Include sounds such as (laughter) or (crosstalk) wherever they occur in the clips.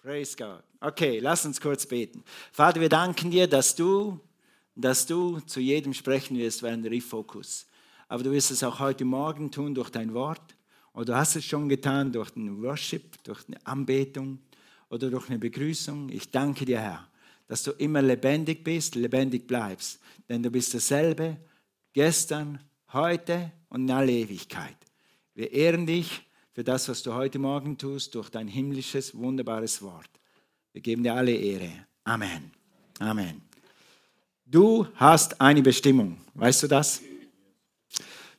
Praise God. Okay, lass uns kurz beten. Vater, wir danken dir, dass du, dass du zu jedem sprechen wirst während der Refocus. Aber du wirst es auch heute Morgen tun durch dein Wort. Oder du hast es schon getan durch den Worship, durch eine Anbetung oder durch eine Begrüßung. Ich danke dir, Herr, dass du immer lebendig bist, lebendig bleibst. Denn du bist dasselbe gestern, heute und in aller Ewigkeit. Wir ehren dich für das, was du heute Morgen tust, durch dein himmlisches, wunderbares Wort. Wir geben dir alle Ehre. Amen. Amen. Du hast eine Bestimmung. Weißt du das?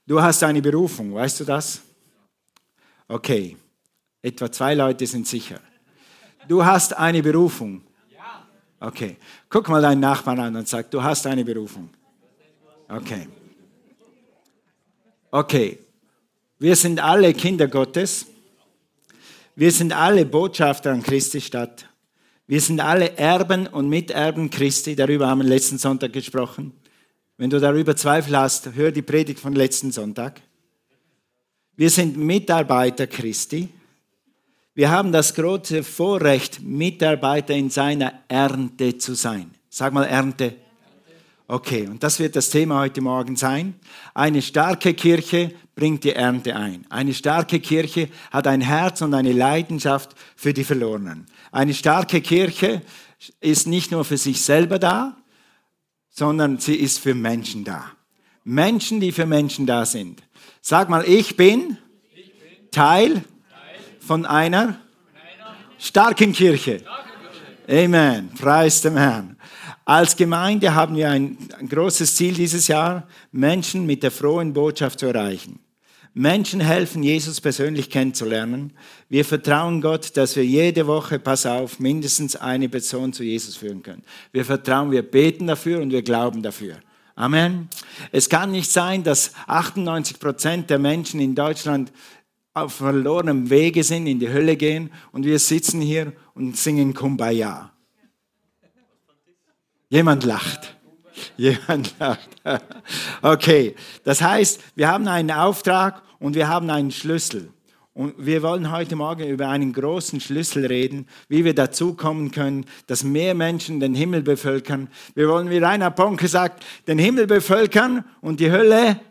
Du hast eine Berufung. Weißt du das? Okay. Etwa zwei Leute sind sicher. Du hast eine Berufung. Okay. Guck mal deinen Nachbarn an und sag, du hast eine Berufung. Okay. Okay. Wir sind alle Kinder Gottes. Wir sind alle Botschafter an Christi Stadt. Wir sind alle Erben und Miterben Christi. Darüber haben wir letzten Sonntag gesprochen. Wenn du darüber Zweifel hast, hör die Predigt von letzten Sonntag. Wir sind Mitarbeiter Christi. Wir haben das große Vorrecht, Mitarbeiter in seiner Ernte zu sein. Sag mal Ernte. Okay, und das wird das Thema heute Morgen sein. Eine starke Kirche bringt die Ernte ein. Eine starke Kirche hat ein Herz und eine Leidenschaft für die Verlorenen. Eine starke Kirche ist nicht nur für sich selber da, sondern sie ist für Menschen da. Menschen, die für Menschen da sind. Sag mal, ich bin, Teil von einer starken Kirche. Amen. Preis dem Herrn. Als Gemeinde haben wir ein, ein, großes Ziel dieses Jahr, Menschen mit der frohen Botschaft zu erreichen. Menschen helfen, Jesus persönlich kennenzulernen. Wir vertrauen Gott, dass wir jede Woche, pass auf, mindestens eine Person zu Jesus führen können. Wir vertrauen, wir beten dafür und wir glauben dafür. Amen. Es kann nicht sein, dass 98 Prozent der Menschen in Deutschland auf verlorenem Wege sind, in die Hölle gehen und wir sitzen hier und singen Kumbaya. Jemand lacht. Jemand lacht. Okay, das heißt, wir haben einen Auftrag und wir haben einen Schlüssel. Und wir wollen heute Morgen über einen großen Schlüssel reden, wie wir dazu kommen können, dass mehr Menschen den Himmel bevölkern. Wir wollen, wie Rainer Ponke sagt, den Himmel bevölkern und die Hölle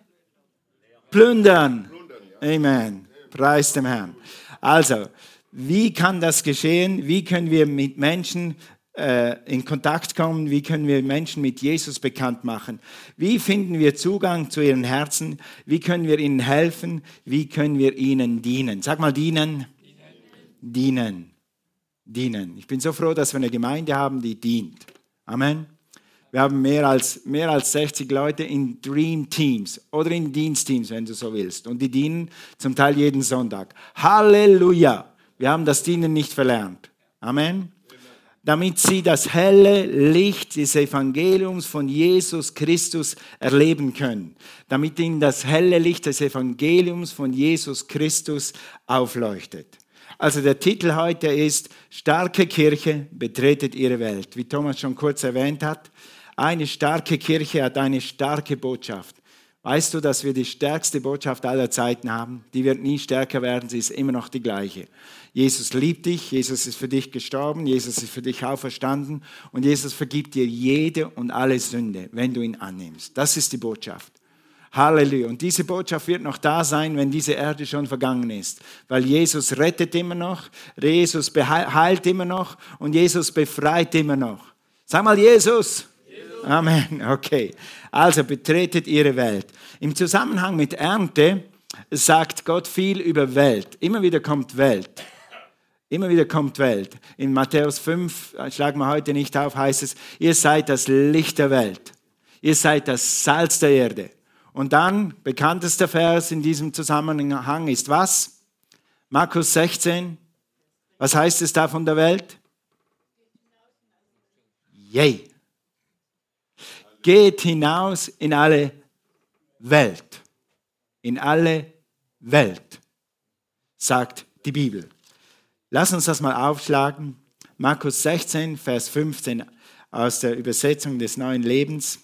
plündern. Amen. Preis dem Herrn. Also, wie kann das geschehen? Wie können wir mit Menschen in Kontakt kommen? Wie können wir Menschen mit Jesus bekannt machen? Wie finden wir Zugang zu ihren Herzen? Wie können wir ihnen helfen? Wie können wir ihnen dienen? Sag mal dienen. Dienen. Dienen. Ich bin so froh, dass wir eine Gemeinde haben, die dient. Amen. Wir haben mehr als, mehr als 60 Leute in Dream Teams oder in Dienstteams, wenn du so willst. Und die dienen zum Teil jeden Sonntag. Halleluja! Wir haben das Dienen nicht verlernt. Amen. Damit sie das helle Licht des Evangeliums von Jesus Christus erleben können. Damit ihnen das helle Licht des Evangeliums von Jesus Christus aufleuchtet. Also der Titel heute ist Starke Kirche betretet ihre Welt. Wie Thomas schon kurz erwähnt hat, eine starke Kirche hat eine starke Botschaft. Weißt du, dass wir die stärkste Botschaft aller Zeiten haben? Die wird nie stärker werden, sie ist immer noch die gleiche. Jesus liebt dich, Jesus ist für dich gestorben, Jesus ist für dich auferstanden und Jesus vergibt dir jede und alle Sünde, wenn du ihn annimmst. Das ist die Botschaft. Halleluja. Und diese Botschaft wird noch da sein, wenn diese Erde schon vergangen ist. Weil Jesus rettet immer noch, Jesus heilt immer noch und Jesus befreit immer noch. Sag mal Jesus. Amen. Okay. Also betretet ihre Welt. Im Zusammenhang mit Ernte sagt Gott viel über Welt. Immer wieder kommt Welt. Immer wieder kommt Welt. In Matthäus 5, äh, schlagen wir heute nicht auf, heißt es, ihr seid das Licht der Welt. Ihr seid das Salz der Erde. Und dann, bekanntester Vers in diesem Zusammenhang ist was? Markus 16. Was heißt es da von der Welt? Yay geht hinaus in alle Welt. In alle Welt, sagt die Bibel. Lass uns das mal aufschlagen. Markus 16, Vers 15 aus der Übersetzung des neuen Lebens.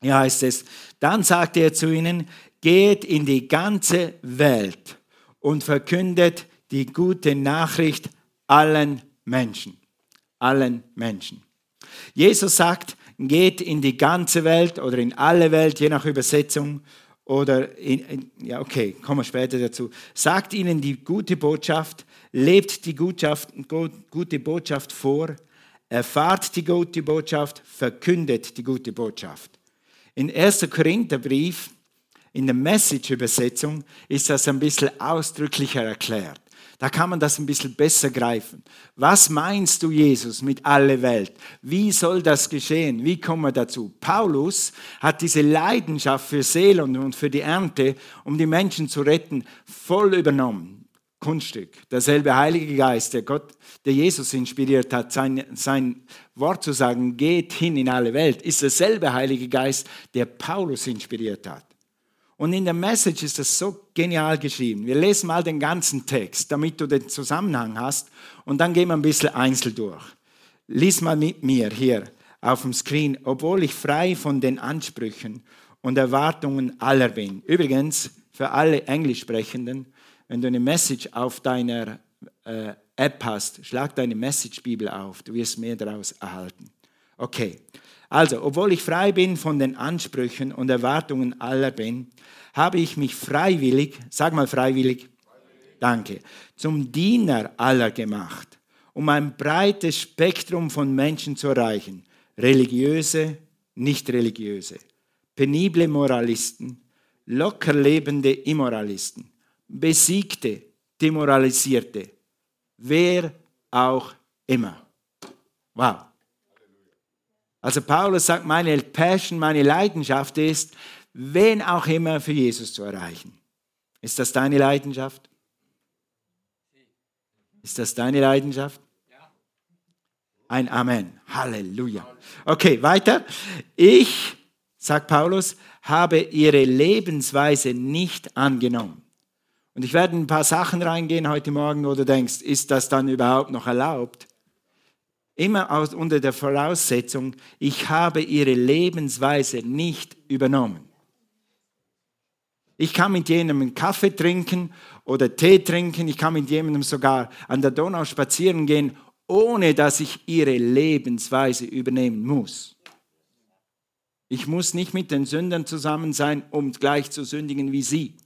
Hier heißt es, dann sagte er zu ihnen, geht in die ganze Welt und verkündet die gute Nachricht allen Menschen. Allen Menschen. Jesus sagt, geht in die ganze Welt oder in alle Welt, je nach Übersetzung. Oder, in, in, ja, okay, kommen wir später dazu. Sagt ihnen die gute Botschaft, lebt die gute Botschaft vor, erfahrt die gute Botschaft, verkündet die gute Botschaft. In 1. Korintherbrief, in der Message-Übersetzung, ist das ein bisschen ausdrücklicher erklärt. Da kann man das ein bisschen besser greifen. Was meinst du, Jesus, mit aller Welt? Wie soll das geschehen? Wie kommen wir dazu? Paulus hat diese Leidenschaft für Seelen und für die Ernte, um die Menschen zu retten, voll übernommen. Kunststück. Derselbe Heilige Geist, der Gott, der Jesus inspiriert hat, sein, sein Wort zu sagen, geht hin in alle Welt, ist derselbe Heilige Geist, der Paulus inspiriert hat. Und in der Message ist das so genial geschrieben. Wir lesen mal den ganzen Text, damit du den Zusammenhang hast. Und dann gehen wir ein bisschen einzeln durch. Lies mal mit mir hier auf dem Screen, obwohl ich frei von den Ansprüchen und Erwartungen aller bin. Übrigens, für alle Englischsprechenden, wenn du eine Message auf deiner äh, App hast, schlag deine Message-Bibel auf, du wirst mehr daraus erhalten. Okay, also, obwohl ich frei bin von den Ansprüchen und Erwartungen aller bin, habe ich mich freiwillig, sag mal freiwillig, danke, zum Diener aller gemacht, um ein breites Spektrum von Menschen zu erreichen. Religiöse, nicht religiöse, penible Moralisten, locker lebende Immoralisten, besiegte, demoralisierte, wer auch immer. Wow. Also Paulus sagt, meine Passion, meine Leidenschaft ist, wen auch immer für Jesus zu erreichen. Ist das deine Leidenschaft? Ist das deine Leidenschaft? Ein Amen. Halleluja. Okay, weiter. Ich, sagt Paulus, habe ihre Lebensweise nicht angenommen. Und ich werde in ein paar Sachen reingehen heute Morgen, wo du denkst, ist das dann überhaupt noch erlaubt? Immer aus, unter der Voraussetzung, ich habe ihre Lebensweise nicht übernommen. Ich kann mit jemandem Kaffee trinken oder Tee trinken, ich kann mit jemandem sogar an der Donau spazieren gehen, ohne dass ich ihre Lebensweise übernehmen muss. Ich muss nicht mit den Sündern zusammen sein, um gleich zu sündigen wie sie.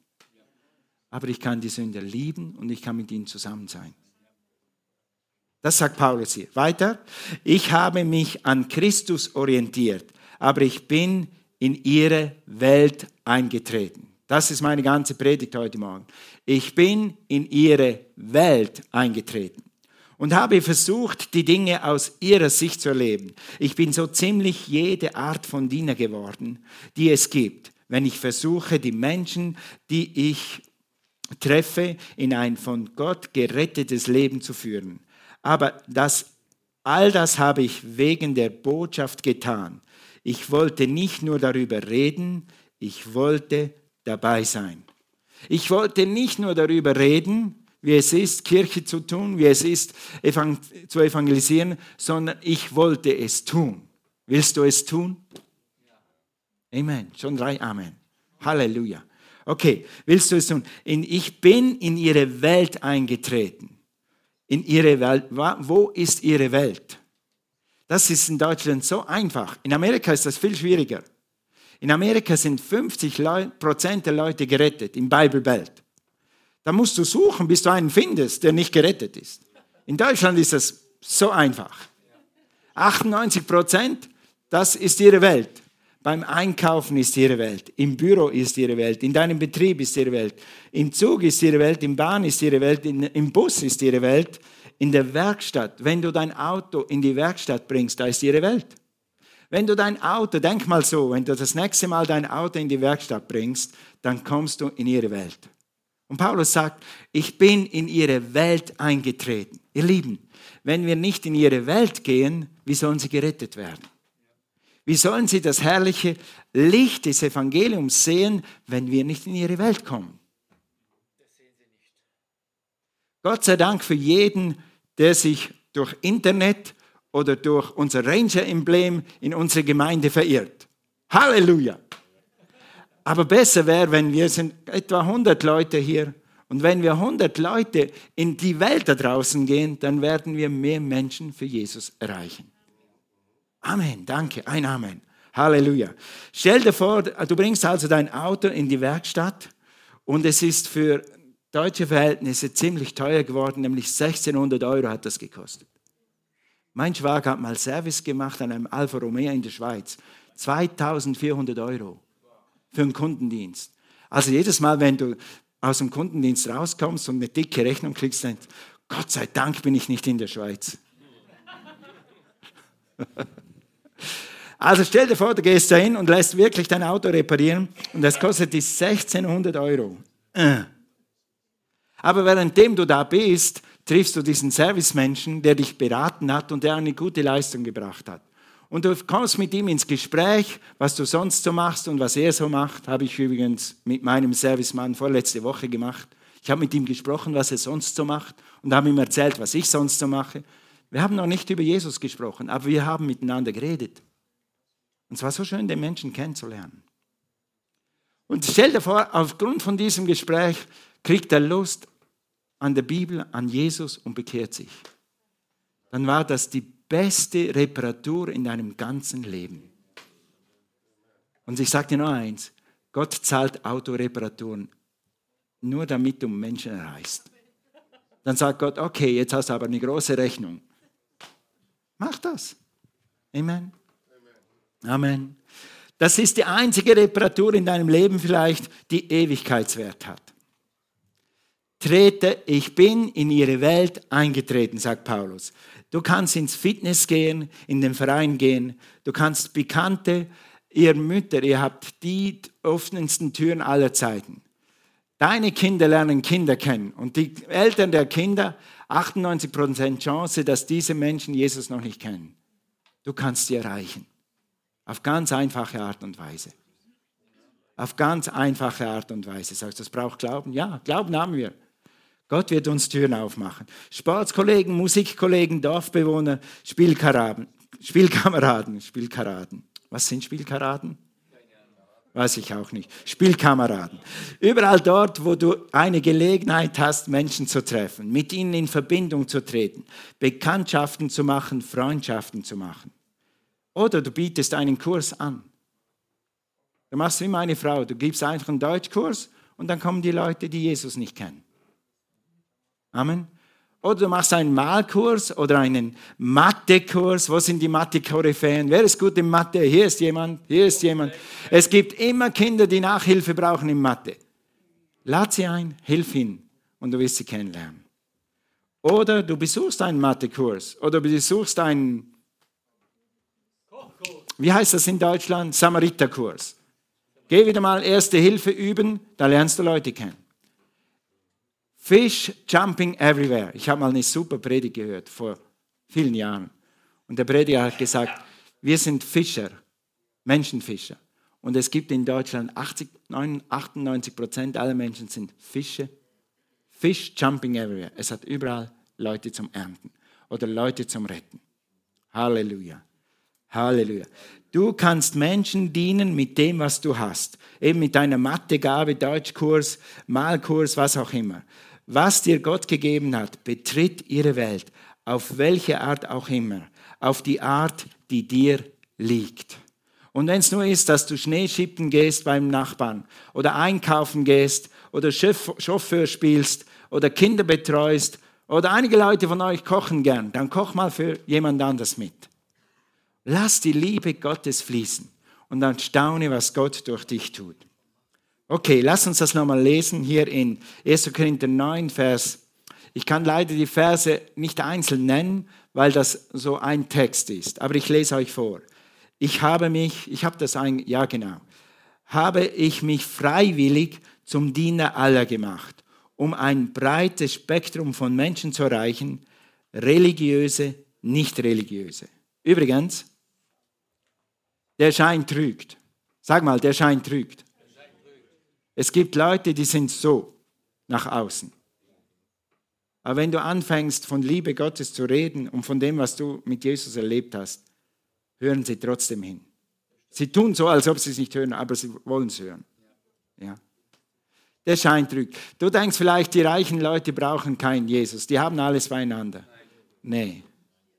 Aber ich kann die Sünder lieben und ich kann mit ihnen zusammen sein. Das sagt Paulus hier. Weiter. Ich habe mich an Christus orientiert, aber ich bin in ihre Welt eingetreten. Das ist meine ganze Predigt heute Morgen. Ich bin in ihre Welt eingetreten und habe versucht, die Dinge aus ihrer Sicht zu erleben. Ich bin so ziemlich jede Art von Diener geworden, die es gibt, wenn ich versuche, die Menschen, die ich treffe, in ein von Gott gerettetes Leben zu führen. Aber das, all das habe ich wegen der Botschaft getan. Ich wollte nicht nur darüber reden, ich wollte dabei sein. Ich wollte nicht nur darüber reden, wie es ist, Kirche zu tun, wie es ist, zu evangelisieren, sondern ich wollte es tun. Willst du es tun? Amen. Schon drei Amen. Halleluja. Okay, willst du es tun? Ich bin in ihre Welt eingetreten in ihre Welt. Wo ist ihre Welt? Das ist in Deutschland so einfach. In Amerika ist das viel schwieriger. In Amerika sind 50 Prozent der Leute gerettet im Bible Belt. Da musst du suchen, bis du einen findest, der nicht gerettet ist. In Deutschland ist das so einfach. 98 Prozent, das ist ihre Welt. Beim Einkaufen ist ihre Welt, im Büro ist ihre Welt, in deinem Betrieb ist ihre Welt, im Zug ist ihre Welt, im Bahn ist ihre Welt, in, im Bus ist ihre Welt, in der Werkstatt. Wenn du dein Auto in die Werkstatt bringst, da ist ihre Welt. Wenn du dein Auto, denk mal so, wenn du das nächste Mal dein Auto in die Werkstatt bringst, dann kommst du in ihre Welt. Und Paulus sagt, ich bin in ihre Welt eingetreten. Ihr Lieben, wenn wir nicht in ihre Welt gehen, wie sollen sie gerettet werden? Wie sollen sie das herrliche Licht des Evangeliums sehen, wenn wir nicht in ihre Welt kommen? Gott sei Dank für jeden, der sich durch Internet oder durch unser Ranger-Emblem in unsere Gemeinde verirrt. Halleluja! Aber besser wäre, wenn wir sind etwa 100 Leute hier Und wenn wir 100 Leute in die Welt da draußen gehen, dann werden wir mehr Menschen für Jesus erreichen. Amen, danke, ein Amen. Halleluja. Stell dir vor, du bringst also dein Auto in die Werkstatt und es ist für deutsche Verhältnisse ziemlich teuer geworden, nämlich 1600 Euro hat das gekostet. Mein Schwager hat mal Service gemacht an einem Alfa Romeo in der Schweiz. 2400 Euro für einen Kundendienst. Also jedes Mal, wenn du aus dem Kundendienst rauskommst und eine dicke Rechnung kriegst, denkst Gott sei Dank bin ich nicht in der Schweiz. (laughs) also stell dir vor, du gehst da hin und lässt wirklich dein Auto reparieren und das kostet dich 1600 Euro. Äh. Aber währenddem du da bist, triffst du diesen Servicemenschen, der dich beraten hat und der eine gute Leistung gebracht hat. Und du kommst mit ihm ins Gespräch, was du sonst so machst und was er so macht, habe ich übrigens mit meinem Servicemann vorletzte Woche gemacht. Ich habe mit ihm gesprochen, was er sonst so macht und habe ihm erzählt, was ich sonst so mache. Wir haben noch nicht über Jesus gesprochen, aber wir haben miteinander geredet. Und es war so schön, den Menschen kennenzulernen. Und stell dir vor, aufgrund von diesem Gespräch kriegt er Lust an der Bibel, an Jesus und bekehrt sich. Dann war das die beste Reparatur in deinem ganzen Leben. Und ich sage dir noch eins, Gott zahlt Autoreparaturen nur damit du Menschen erreichst. Dann sagt Gott, okay, jetzt hast du aber eine große Rechnung. Mach das. Amen. Amen. Das ist die einzige Reparatur in deinem Leben vielleicht, die Ewigkeitswert hat trete, ich bin in ihre Welt eingetreten, sagt Paulus. Du kannst ins Fitness gehen, in den Verein gehen, du kannst Bekannte, ihr Mütter, ihr habt die offensten Türen aller Zeiten. Deine Kinder lernen Kinder kennen und die Eltern der Kinder, 98% Chance, dass diese Menschen Jesus noch nicht kennen. Du kannst sie erreichen. Auf ganz einfache Art und Weise. Auf ganz einfache Art und Weise. Sagst du, das braucht Glauben? Ja, Glauben haben wir. Gott wird uns Türen aufmachen. Sportskollegen, Musikkollegen, Dorfbewohner, Spielkameraden, Spielkameraden, Spielkameraden. Was sind Spielkameraden? Weiß ich auch nicht. Spielkameraden. Überall dort, wo du eine Gelegenheit hast, Menschen zu treffen, mit ihnen in Verbindung zu treten, Bekanntschaften zu machen, Freundschaften zu machen. Oder du bietest einen Kurs an. Du machst wie meine Frau, du gibst einfach einen Deutschkurs und dann kommen die Leute, die Jesus nicht kennen. Amen. Oder du machst einen Malkurs oder einen Mathekurs. Wo sind die Mathe-Koryphäen? Wer ist gut in Mathe? Hier ist jemand, hier ist jemand. Es gibt immer Kinder, die Nachhilfe brauchen in Mathe. Lad sie ein, hilf ihnen und du wirst sie kennenlernen. Oder du besuchst einen Mathekurs oder du besuchst einen, wie heißt das in Deutschland? Samariterkurs. Geh wieder mal Erste Hilfe üben, da lernst du Leute kennen. Fish jumping everywhere. Ich habe mal eine super Predigt gehört vor vielen Jahren. Und der Prediger hat gesagt, wir sind Fischer, Menschenfischer. Und es gibt in Deutschland 80, 98 Prozent aller Menschen sind Fische. Fish jumping everywhere. Es hat überall Leute zum Ernten oder Leute zum Retten. Halleluja. Halleluja. Du kannst Menschen dienen mit dem, was du hast. Eben mit deiner Mathegabe, Deutschkurs, Malkurs, was auch immer was dir Gott gegeben hat, betritt ihre Welt, auf welche Art auch immer, auf die Art, die dir liegt. Und wenn es nur ist, dass du Schneeschippen gehst beim Nachbarn oder einkaufen gehst oder Chauffeur spielst oder Kinder betreust oder einige Leute von euch kochen gern, dann koch mal für jemand anders mit. Lass die Liebe Gottes fließen und dann staune, was Gott durch dich tut. Okay, lass uns das nochmal lesen hier in 1. Korinther 9, Vers. Ich kann leider die Verse nicht einzeln nennen, weil das so ein Text ist, aber ich lese euch vor. Ich habe mich, ich habe das ein, ja genau, habe ich mich freiwillig zum Diener aller gemacht, um ein breites Spektrum von Menschen zu erreichen, religiöse, nicht religiöse. Übrigens, der Schein trügt. Sag mal, der Schein trügt. Es gibt Leute, die sind so nach außen. Aber wenn du anfängst, von Liebe Gottes zu reden und von dem, was du mit Jesus erlebt hast, hören sie trotzdem hin. Sie tun so, als ob sie es nicht hören, aber sie wollen es hören. Ja. Der Schein trügt. Du denkst vielleicht, die reichen Leute brauchen keinen Jesus. Die haben alles beieinander. Nee,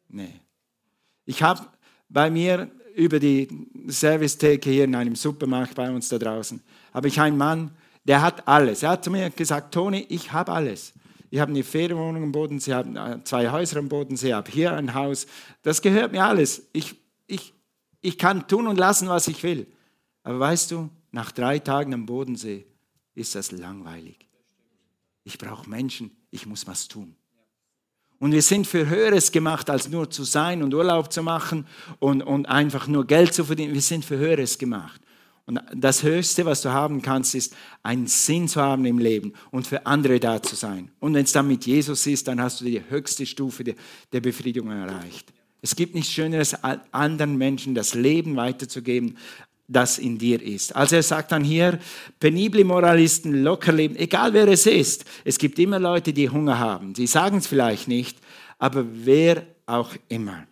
nee. Ich habe bei mir über die Servicetheke hier in einem Supermarkt bei uns da draußen, habe ich einen Mann, der hat alles. Er hat zu mir gesagt, Toni, ich habe alles. Ich habe eine Ferienwohnung am Bodensee, habe zwei Häuser am Bodensee, habe hier ein Haus. Das gehört mir alles. Ich, ich, ich kann tun und lassen, was ich will. Aber weißt du, nach drei Tagen am Bodensee ist das langweilig. Ich brauche Menschen, ich muss was tun. Und wir sind für Höheres gemacht, als nur zu sein und Urlaub zu machen und, und einfach nur Geld zu verdienen. Wir sind für Höheres gemacht. Und das Höchste, was du haben kannst, ist einen Sinn zu haben im Leben und für andere da zu sein. Und wenn es dann mit Jesus ist, dann hast du die höchste Stufe der Befriedigung erreicht. Es gibt nichts Schöneres, anderen Menschen das Leben weiterzugeben, das in dir ist. Also er sagt dann hier, penible Moralisten, locker leben, egal wer es ist. Es gibt immer Leute, die Hunger haben. Sie sagen es vielleicht nicht, aber wer auch immer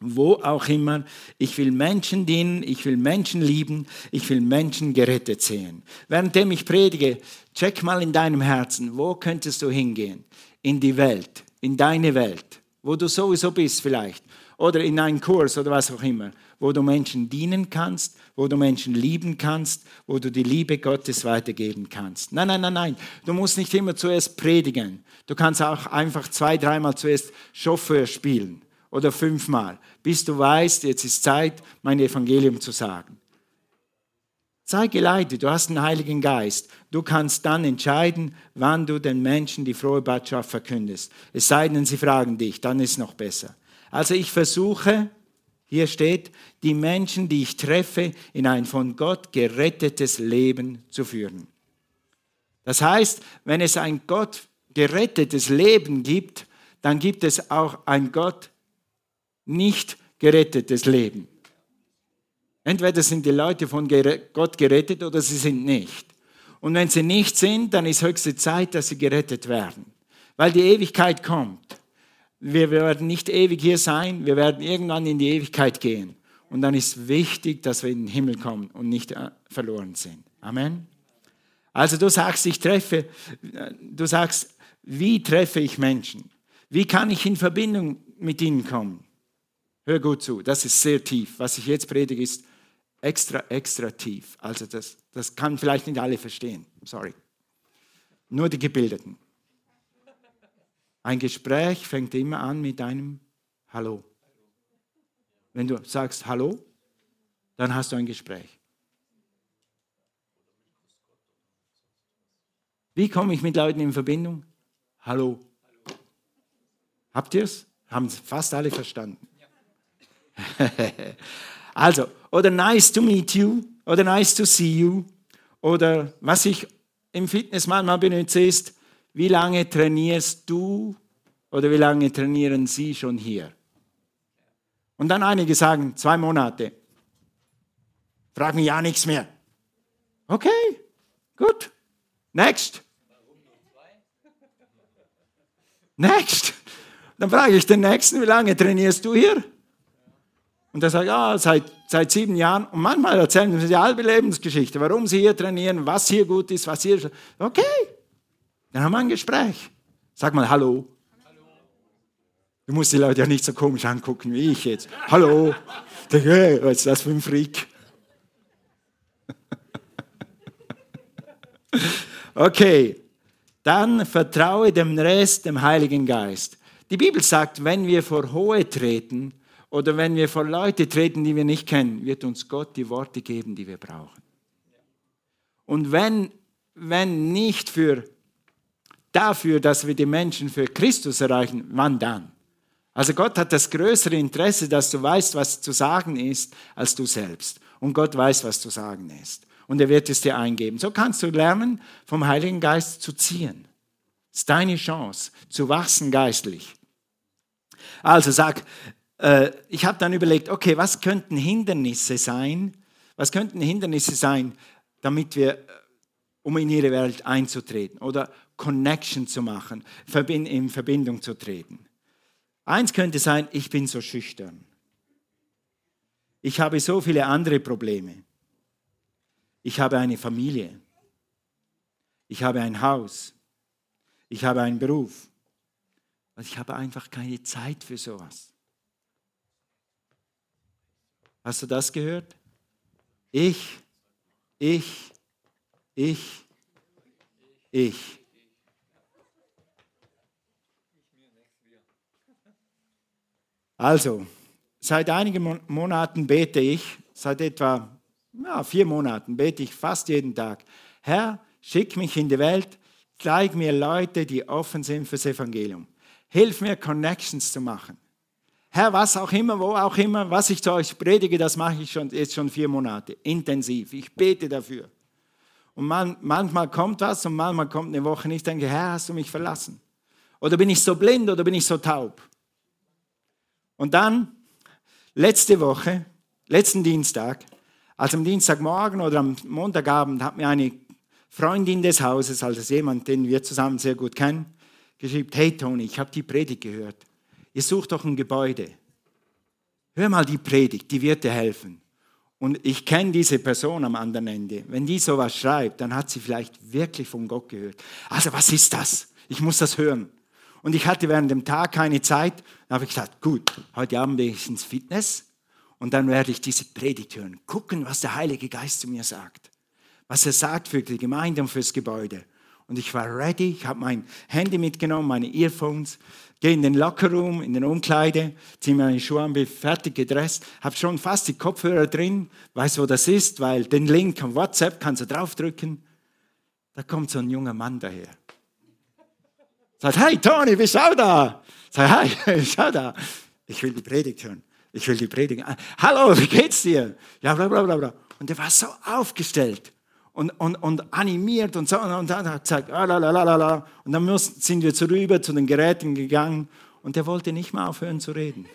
wo auch immer. Ich will Menschen dienen, ich will Menschen lieben, ich will Menschen gerettet sehen. Währenddem ich predige, check mal in deinem Herzen, wo könntest du hingehen? In die Welt, in deine Welt, wo du sowieso bist vielleicht. Oder in einen Kurs oder was auch immer, wo du Menschen dienen kannst, wo du Menschen lieben kannst, wo du die Liebe Gottes weitergeben kannst. Nein, nein, nein, nein. Du musst nicht immer zuerst predigen. Du kannst auch einfach zwei, dreimal zuerst Chauffeur spielen oder fünfmal, bis du weißt, jetzt ist Zeit, mein Evangelium zu sagen. Sei geleitet, du hast den Heiligen Geist. Du kannst dann entscheiden, wann du den Menschen die frohe Botschaft verkündest. Es sei denn, sie fragen dich, dann ist es noch besser. Also ich versuche, hier steht, die Menschen, die ich treffe, in ein von Gott gerettetes Leben zu führen. Das heißt, wenn es ein Gott gerettetes Leben gibt, dann gibt es auch ein Gott nicht gerettetes Leben. Entweder sind die Leute von Gott gerettet oder sie sind nicht. Und wenn sie nicht sind, dann ist höchste Zeit, dass sie gerettet werden. Weil die Ewigkeit kommt. Wir werden nicht ewig hier sein, wir werden irgendwann in die Ewigkeit gehen. Und dann ist wichtig, dass wir in den Himmel kommen und nicht äh, verloren sind. Amen. Also du sagst, ich treffe, du sagst, wie treffe ich Menschen? Wie kann ich in Verbindung mit ihnen kommen? Hör gut zu, das ist sehr tief. Was ich jetzt predige, ist extra, extra tief. Also das, das kann vielleicht nicht alle verstehen. Sorry. Nur die Gebildeten. Ein Gespräch fängt immer an mit einem Hallo. Wenn du sagst Hallo, dann hast du ein Gespräch. Wie komme ich mit Leuten in Verbindung? Hallo. Habt ihr es? Haben fast alle verstanden. (laughs) also, oder nice to meet you, oder nice to see you, oder was ich im Fitness manchmal benutze ist, wie lange trainierst du oder wie lange trainieren Sie schon hier? Und dann einige sagen, zwei Monate. Frag mich ja nichts mehr. Okay, gut. Next. Next. Dann frage ich den Nächsten, wie lange trainierst du hier? Und er sagt, ja, seit, seit sieben Jahren. Und manchmal erzählen sie die halbe Lebensgeschichte, warum sie hier trainieren, was hier gut ist, was hier. Okay, dann haben wir ein Gespräch. Sag mal Hallo. Du musst die Leute ja nicht so komisch angucken wie ich jetzt. Hallo. (laughs) Was ist das für ein Freak? (laughs) Okay, dann vertraue dem Rest dem Heiligen Geist. Die Bibel sagt, wenn wir vor Hohe treten, oder wenn wir vor Leute treten, die wir nicht kennen, wird uns Gott die Worte geben, die wir brauchen. Und wenn, wenn nicht für, dafür, dass wir die Menschen für Christus erreichen, wann dann? Also Gott hat das größere Interesse, dass du weißt, was zu sagen ist, als du selbst. Und Gott weiß, was zu sagen ist. Und er wird es dir eingeben. So kannst du lernen, vom Heiligen Geist zu ziehen. Das ist deine Chance, zu wachsen geistlich. Also sag, äh, ich habe dann überlegt, okay, was könnten Hindernisse sein? Was könnten Hindernisse sein, damit wir, äh, um in ihre Welt einzutreten oder Connection zu machen, in Verbindung zu treten? Eins könnte sein, ich bin so schüchtern. Ich habe so viele andere Probleme. Ich habe eine Familie. Ich habe ein Haus. Ich habe einen Beruf. Also ich habe einfach keine Zeit für sowas. Hast du das gehört? Ich, ich, ich, ich. Also, seit einigen Monaten bete ich, seit etwa ja, vier Monaten bete ich fast jeden Tag. Herr, schick mich in die Welt, zeig mir Leute, die offen sind fürs Evangelium. Hilf mir, Connections zu machen. Herr, was auch immer, wo auch immer, was ich zu euch predige, das mache ich schon, jetzt schon vier Monate, intensiv. Ich bete dafür. Und man, manchmal kommt was und manchmal kommt eine Woche nicht. Ich denke, Herr, hast du mich verlassen? Oder bin ich so blind oder bin ich so taub? Und dann, letzte Woche, letzten Dienstag, also am Dienstagmorgen oder am Montagabend hat mir eine Freundin des Hauses, also jemand, den wir zusammen sehr gut kennen, geschrieben, hey Toni, ich habe die Predigt gehört. Ihr sucht doch ein Gebäude. Hör mal die Predigt, die wird dir helfen. Und ich kenne diese Person am anderen Ende. Wenn die sowas schreibt, dann hat sie vielleicht wirklich von Gott gehört. Also was ist das? Ich muss das hören. Und ich hatte während dem Tag keine Zeit. Da habe ich gesagt, gut, heute Abend gehe ich ins Fitness und dann werde ich diese Predigt hören. Gucken, was der Heilige Geist zu mir sagt. Was er sagt für die Gemeinde und fürs Gebäude. Und ich war ready, ich habe mein Handy mitgenommen, meine Earphones, gehe in den Lockerroom, in den Umkleide, ziehe meine Schuhe an, bin fertig gedresst, habe schon fast die Kopfhörer drin, weiß, wo das ist, weil den Link am WhatsApp kannst du draufdrücken. Da kommt so ein junger Mann daher. Sagt, hey Toni, bist du auch da? Sag, hey, (laughs) schau da. Ich will die Predigt hören. Ich will die Predigt. Hallo, wie geht's dir? Ja, bla, bla, bla, bla. Und er war so aufgestellt und, und, und animiert und so. Und dann hat er gesagt, ah, la, la, la, la. Und dann mussten, sind wir zurüber zu den Geräten gegangen und er wollte nicht mehr aufhören zu reden.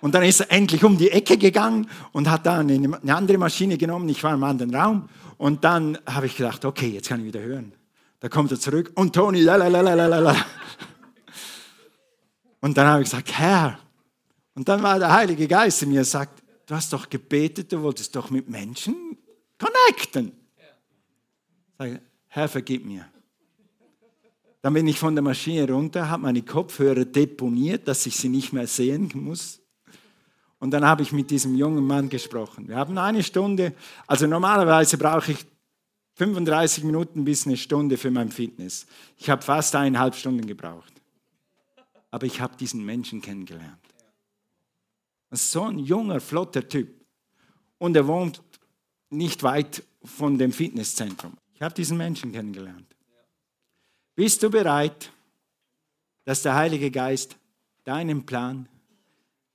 Und dann ist er endlich um die Ecke gegangen und hat dann eine andere Maschine genommen. Ich war im anderen Raum. Und dann habe ich gedacht, okay, jetzt kann ich wieder hören. Da kommt er zurück und Toni, la, la, la, la, la, la. Und dann habe ich gesagt, Herr. Und dann war der Heilige Geist in mir, sagt, du hast doch gebetet, du wolltest doch mit Menschen connecten. Sage, Herr, vergib mir. Dann bin ich von der Maschine runter, habe meine Kopfhörer deponiert, dass ich sie nicht mehr sehen muss. Und dann habe ich mit diesem jungen Mann gesprochen. Wir haben eine Stunde, also normalerweise brauche ich 35 Minuten bis eine Stunde für mein Fitness. Ich habe fast eineinhalb Stunden gebraucht. Aber ich habe diesen Menschen kennengelernt. So ein junger, flotter Typ. Und er wohnt nicht weit von dem Fitnesszentrum. Ich habe diesen Menschen kennengelernt. Bist du bereit, dass der Heilige Geist deinen Plan,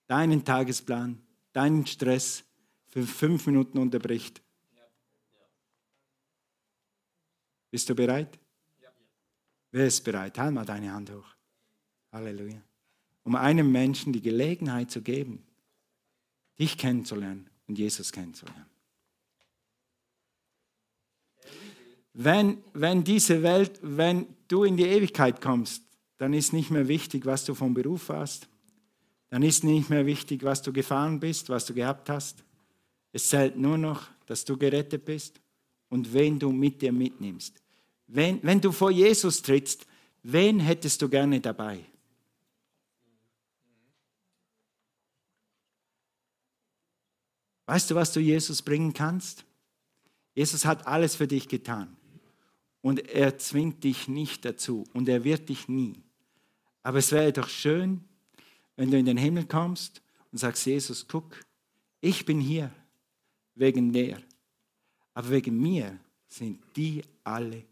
deinen Tagesplan, deinen Stress für fünf Minuten unterbricht? Bist du bereit? Wer ist bereit? Halt mal deine Hand hoch. Halleluja. Um einem Menschen die Gelegenheit zu geben, dich kennenzulernen und Jesus kennenzulernen. wenn, wenn diese Welt, wenn du in die Ewigkeit kommst, dann ist nicht mehr wichtig, was du vom Beruf hast. Dann ist nicht mehr wichtig, was du gefahren bist, was du gehabt hast. Es zählt nur noch, dass du gerettet bist und wen du mit dir mitnimmst. Wenn, wenn du vor Jesus trittst, wen hättest du gerne dabei? Weißt du, was du Jesus bringen kannst? Jesus hat alles für dich getan. Und er zwingt dich nicht dazu und er wird dich nie. Aber es wäre doch schön, wenn du in den Himmel kommst und sagst, Jesus, guck, ich bin hier wegen der. Aber wegen mir sind die alle.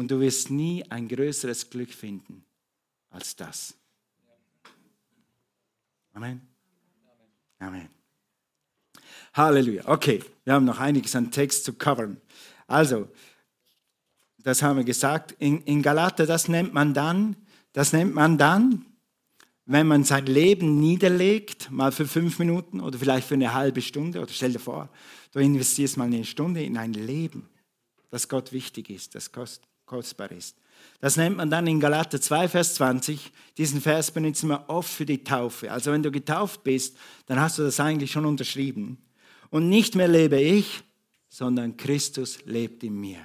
Und du wirst nie ein größeres Glück finden als das. Amen. Amen. Halleluja. Okay, wir haben noch einiges an Text zu covern. Also, das haben wir gesagt. In, in Galater, das nennt man dann, das nennt man dann, wenn man sein Leben niederlegt, mal für fünf Minuten oder vielleicht für eine halbe Stunde, oder stell dir vor, du investierst mal eine Stunde in ein Leben, das Gott wichtig ist, das kost, kostbar ist. Das nennt man dann in Galater 2, Vers 20. Diesen Vers benutzen wir oft für die Taufe. Also wenn du getauft bist, dann hast du das eigentlich schon unterschrieben. Und nicht mehr lebe ich, sondern Christus lebt in mir.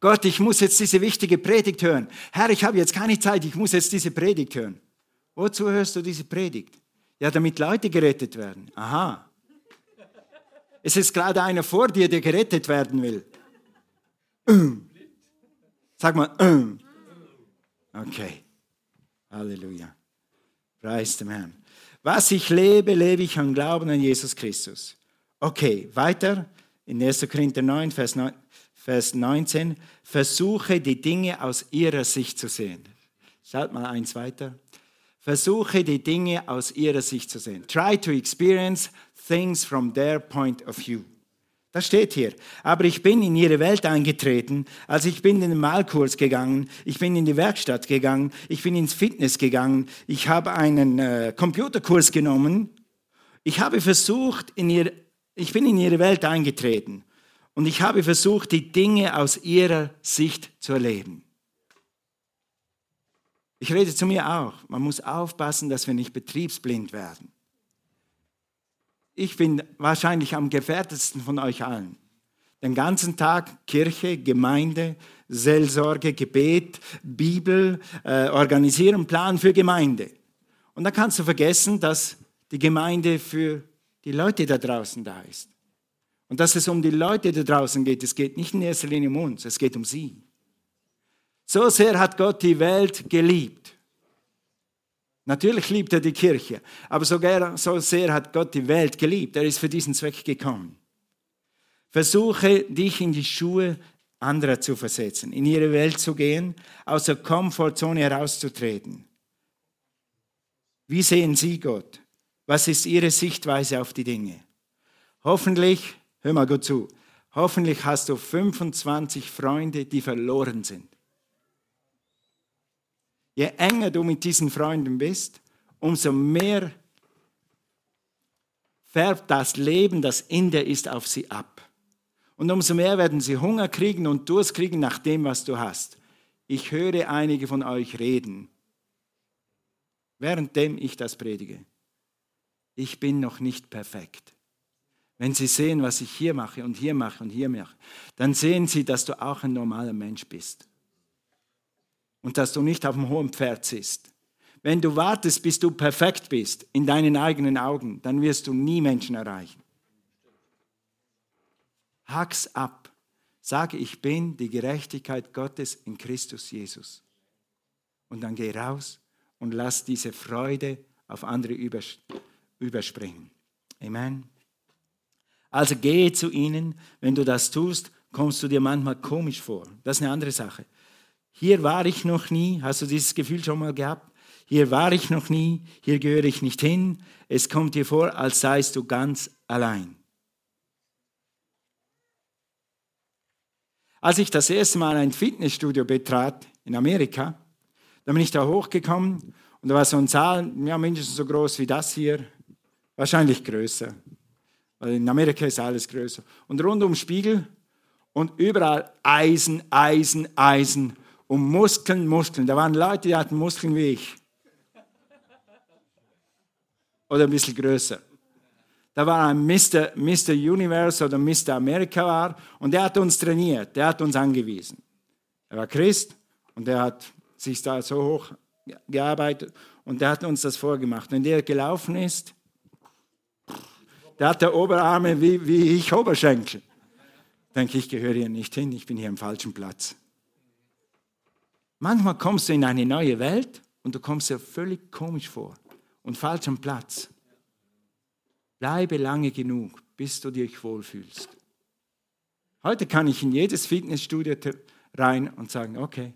Gott, ich muss jetzt diese wichtige Predigt hören. Herr, ich habe jetzt keine Zeit, ich muss jetzt diese Predigt hören. Wozu hörst du diese Predigt? Ja, damit Leute gerettet werden. Aha. Es ist gerade einer vor dir, der gerettet werden will. (clears throat) Sag mal, (clears throat) okay. Halleluja. Preis dem Herrn. Was ich lebe, lebe ich am Glauben an Jesus Christus. Okay, weiter in 1. Korinther 9, Vers 9. Vers 19, versuche die Dinge aus ihrer Sicht zu sehen. Schaut mal eins weiter. Versuche die Dinge aus ihrer Sicht zu sehen. Try to experience things from their point of view. Das steht hier. Aber ich bin in ihre Welt eingetreten, also ich bin in den Malkurs gegangen, ich bin in die Werkstatt gegangen, ich bin ins Fitness gegangen, ich habe einen äh, Computerkurs genommen. Ich habe versucht, in ihr, ich bin in ihre Welt eingetreten und ich habe versucht, die Dinge aus ihrer Sicht zu erleben. Ich rede zu mir auch. Man muss aufpassen, dass wir nicht betriebsblind werden. Ich bin wahrscheinlich am gefährdetesten von euch allen. Den ganzen Tag Kirche, Gemeinde, Seelsorge, Gebet, Bibel, äh, organisieren, Plan für Gemeinde. Und dann kannst du vergessen, dass die Gemeinde für die Leute da draußen da ist. Und dass es um die Leute da draußen geht, es geht nicht in erster Linie um uns, es geht um sie. So sehr hat Gott die Welt geliebt. Natürlich liebt er die Kirche, aber so sehr hat Gott die Welt geliebt. Er ist für diesen Zweck gekommen. Versuche dich in die Schuhe anderer zu versetzen, in ihre Welt zu gehen, aus der Komfortzone herauszutreten. Wie sehen Sie Gott? Was ist Ihre Sichtweise auf die Dinge? Hoffentlich Hör mal gut zu. Hoffentlich hast du 25 Freunde, die verloren sind. Je enger du mit diesen Freunden bist, umso mehr färbt das Leben, das in dir ist, auf sie ab. Und umso mehr werden sie Hunger kriegen und Durst kriegen nach dem, was du hast. Ich höre einige von euch reden, währenddem ich das predige. Ich bin noch nicht perfekt. Wenn Sie sehen, was ich hier mache und hier mache und hier mache, dann sehen Sie, dass du auch ein normaler Mensch bist. Und dass du nicht auf dem hohen Pferd sitzt. Wenn du wartest, bis du perfekt bist in deinen eigenen Augen, dann wirst du nie Menschen erreichen. Hack's ab. Sage, ich bin die Gerechtigkeit Gottes in Christus Jesus. Und dann geh raus und lass diese Freude auf andere überspringen. Amen. Also gehe zu ihnen. Wenn du das tust, kommst du dir manchmal komisch vor. Das ist eine andere Sache. Hier war ich noch nie. Hast du dieses Gefühl schon mal gehabt? Hier war ich noch nie. Hier gehöre ich nicht hin. Es kommt dir vor, als seist du ganz allein. Als ich das erste Mal ein Fitnessstudio betrat in Amerika, da bin ich da hochgekommen und da war so ein Saal, ja, mindestens so groß wie das hier, wahrscheinlich größer. Weil in Amerika ist alles größer. Und rundum Spiegel und überall Eisen, Eisen, Eisen und Muskeln, Muskeln. Da waren Leute, die hatten Muskeln wie ich. Oder ein bisschen größer. Da war ein Mr. Mr. Universe oder Mr. America war und der hat uns trainiert, der hat uns angewiesen. Er war Christ und der hat sich da so hoch gearbeitet und der hat uns das vorgemacht. Und der gelaufen ist, der hat der Oberarme wie, wie ich Oberschenkel. Denke ich, gehöre hier nicht hin, ich bin hier am falschen Platz. Manchmal kommst du in eine neue Welt und du kommst dir völlig komisch vor und falsch am Platz. Bleibe lange genug, bis du dich wohlfühlst. Heute kann ich in jedes Fitnessstudio rein und sagen, okay,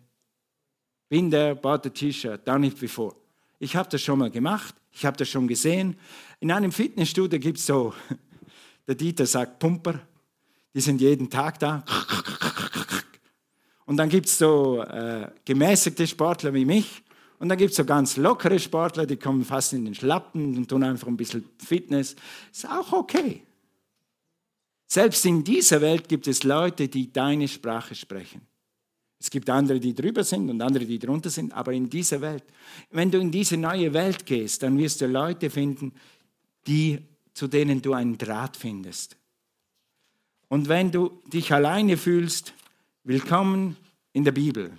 bin der, bought the T-Shirt, done it before. Ich habe das schon mal gemacht, ich habe das schon gesehen. In einem Fitnessstudio gibt es so, (laughs) der Dieter sagt Pumper, die sind jeden Tag da. Und dann gibt es so äh, gemäßigte Sportler wie mich. Und dann gibt es so ganz lockere Sportler, die kommen fast in den Schlappen und tun einfach ein bisschen Fitness. Ist auch okay. Selbst in dieser Welt gibt es Leute, die deine Sprache sprechen. Es gibt andere, die drüber sind und andere, die drunter sind, aber in dieser Welt. Wenn du in diese neue Welt gehst, dann wirst du Leute finden, die, zu denen du einen Draht findest. Und wenn du dich alleine fühlst, willkommen in der Bibel.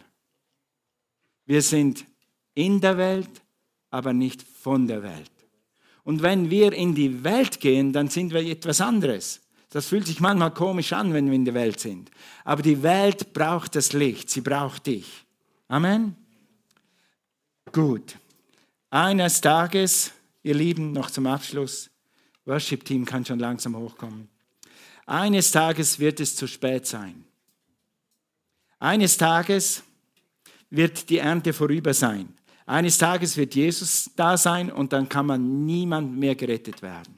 Wir sind in der Welt, aber nicht von der Welt. Und wenn wir in die Welt gehen, dann sind wir etwas anderes. Das fühlt sich manchmal komisch an, wenn wir in der Welt sind. Aber die Welt braucht das Licht, sie braucht dich. Amen. Gut. Eines Tages, ihr Lieben, noch zum Abschluss, Worship-Team kann schon langsam hochkommen. Eines Tages wird es zu spät sein. Eines Tages wird die Ernte vorüber sein. Eines Tages wird Jesus da sein und dann kann man niemand mehr gerettet werden.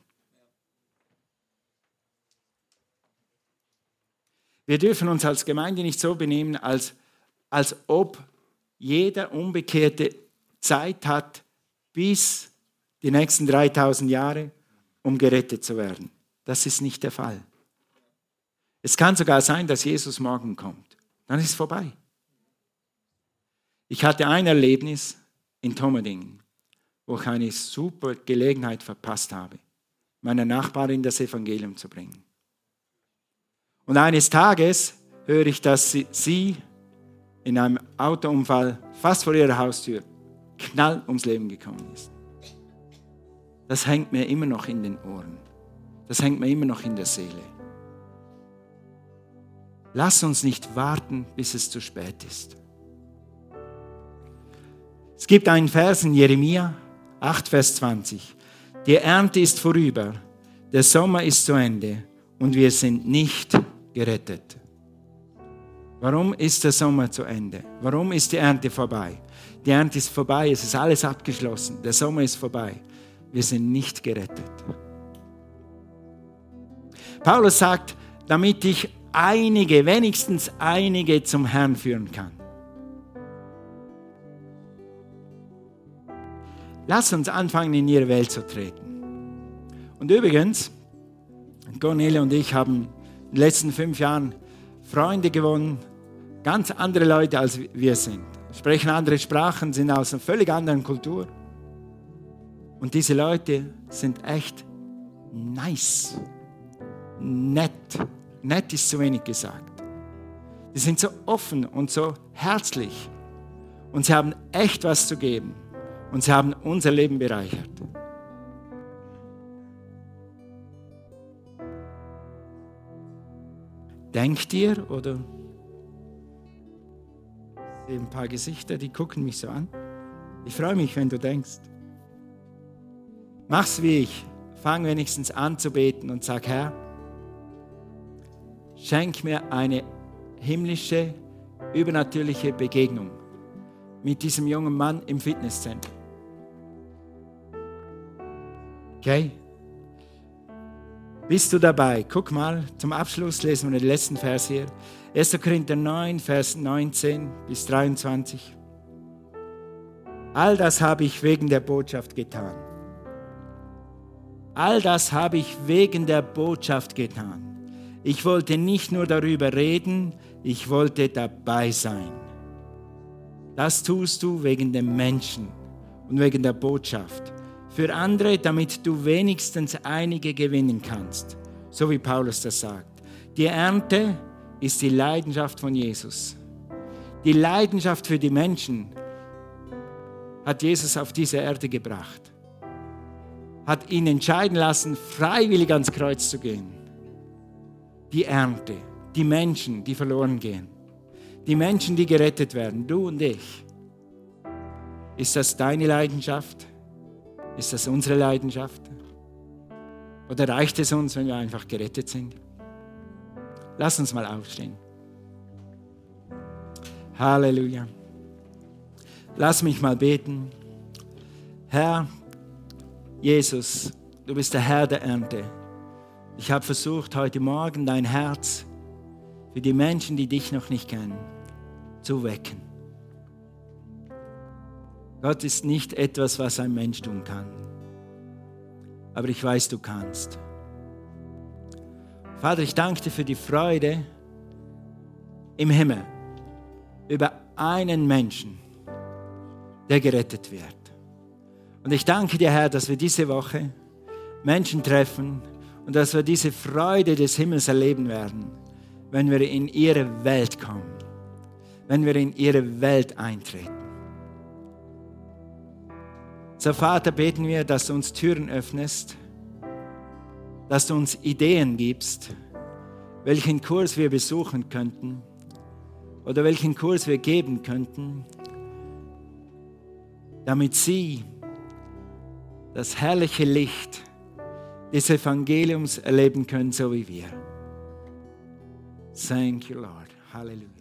Wir dürfen uns als Gemeinde nicht so benehmen, als, als ob jeder Unbekehrte Zeit hat bis die nächsten 3000 Jahre, um gerettet zu werden. Das ist nicht der Fall. Es kann sogar sein, dass Jesus morgen kommt. Dann ist es vorbei. Ich hatte ein Erlebnis in Tomedingen, wo ich eine super Gelegenheit verpasst habe, meiner Nachbarin das Evangelium zu bringen. Und eines Tages höre ich, dass sie in einem Autounfall fast vor ihrer Haustür knall ums Leben gekommen ist. Das hängt mir immer noch in den Ohren. Das hängt mir immer noch in der Seele. Lass uns nicht warten, bis es zu spät ist. Es gibt einen Vers in Jeremia 8, Vers 20. Die Ernte ist vorüber, der Sommer ist zu Ende und wir sind nicht gerettet. Warum ist der Sommer zu Ende? Warum ist die Ernte vorbei? Die Ernte ist vorbei, es ist alles abgeschlossen, der Sommer ist vorbei. Wir sind nicht gerettet. Paulus sagt, damit ich einige, wenigstens einige zum Herrn führen kann. Lass uns anfangen, in ihre Welt zu treten. Und übrigens, Cornelia und ich haben in den letzten fünf Jahren Freunde gewonnen, ganz andere Leute als wir sind, sprechen andere Sprachen, sind aus einer völlig anderen Kultur. Und diese Leute sind echt nice, nett. Nett ist zu wenig gesagt. Die sind so offen und so herzlich. Und sie haben echt was zu geben. Und sie haben unser Leben bereichert. Denkt ihr oder ich sehe ein paar Gesichter, die gucken mich so an. Ich freue mich, wenn du denkst. Mach's wie ich. Fang wenigstens an zu beten und sag, Herr, schenk mir eine himmlische, übernatürliche Begegnung mit diesem jungen Mann im Fitnesscenter. Okay? Bist du dabei? Guck mal, zum Abschluss lesen wir den letzten Vers hier. 1. Korinther 9, Vers 19 bis 23. All das habe ich wegen der Botschaft getan. All das habe ich wegen der Botschaft getan. Ich wollte nicht nur darüber reden, ich wollte dabei sein. Das tust du wegen dem Menschen und wegen der Botschaft für andere, damit du wenigstens einige gewinnen kannst, so wie Paulus das sagt. Die Ernte ist die Leidenschaft von Jesus. Die Leidenschaft für die Menschen hat Jesus auf diese Erde gebracht, hat ihn entscheiden lassen, freiwillig ans Kreuz zu gehen. Die Ernte, die Menschen, die verloren gehen, die Menschen, die gerettet werden, du und ich. Ist das deine Leidenschaft? Ist das unsere Leidenschaft? Oder reicht es uns, wenn wir einfach gerettet sind? Lass uns mal aufstehen. Halleluja. Lass mich mal beten. Herr Jesus, du bist der Herr der Ernte. Ich habe versucht, heute Morgen dein Herz für die Menschen, die dich noch nicht kennen, zu wecken. Gott ist nicht etwas, was ein Mensch tun kann. Aber ich weiß, du kannst. Vater, ich danke dir für die Freude im Himmel über einen Menschen, der gerettet wird. Und ich danke dir, Herr, dass wir diese Woche Menschen treffen und dass wir diese Freude des Himmels erleben werden, wenn wir in ihre Welt kommen, wenn wir in ihre Welt eintreten. So Vater, beten wir, dass du uns Türen öffnest, dass du uns Ideen gibst, welchen Kurs wir besuchen könnten oder welchen Kurs wir geben könnten, damit sie das herrliche Licht des Evangeliums erleben können, so wie wir. Thank you, Lord. Hallelujah.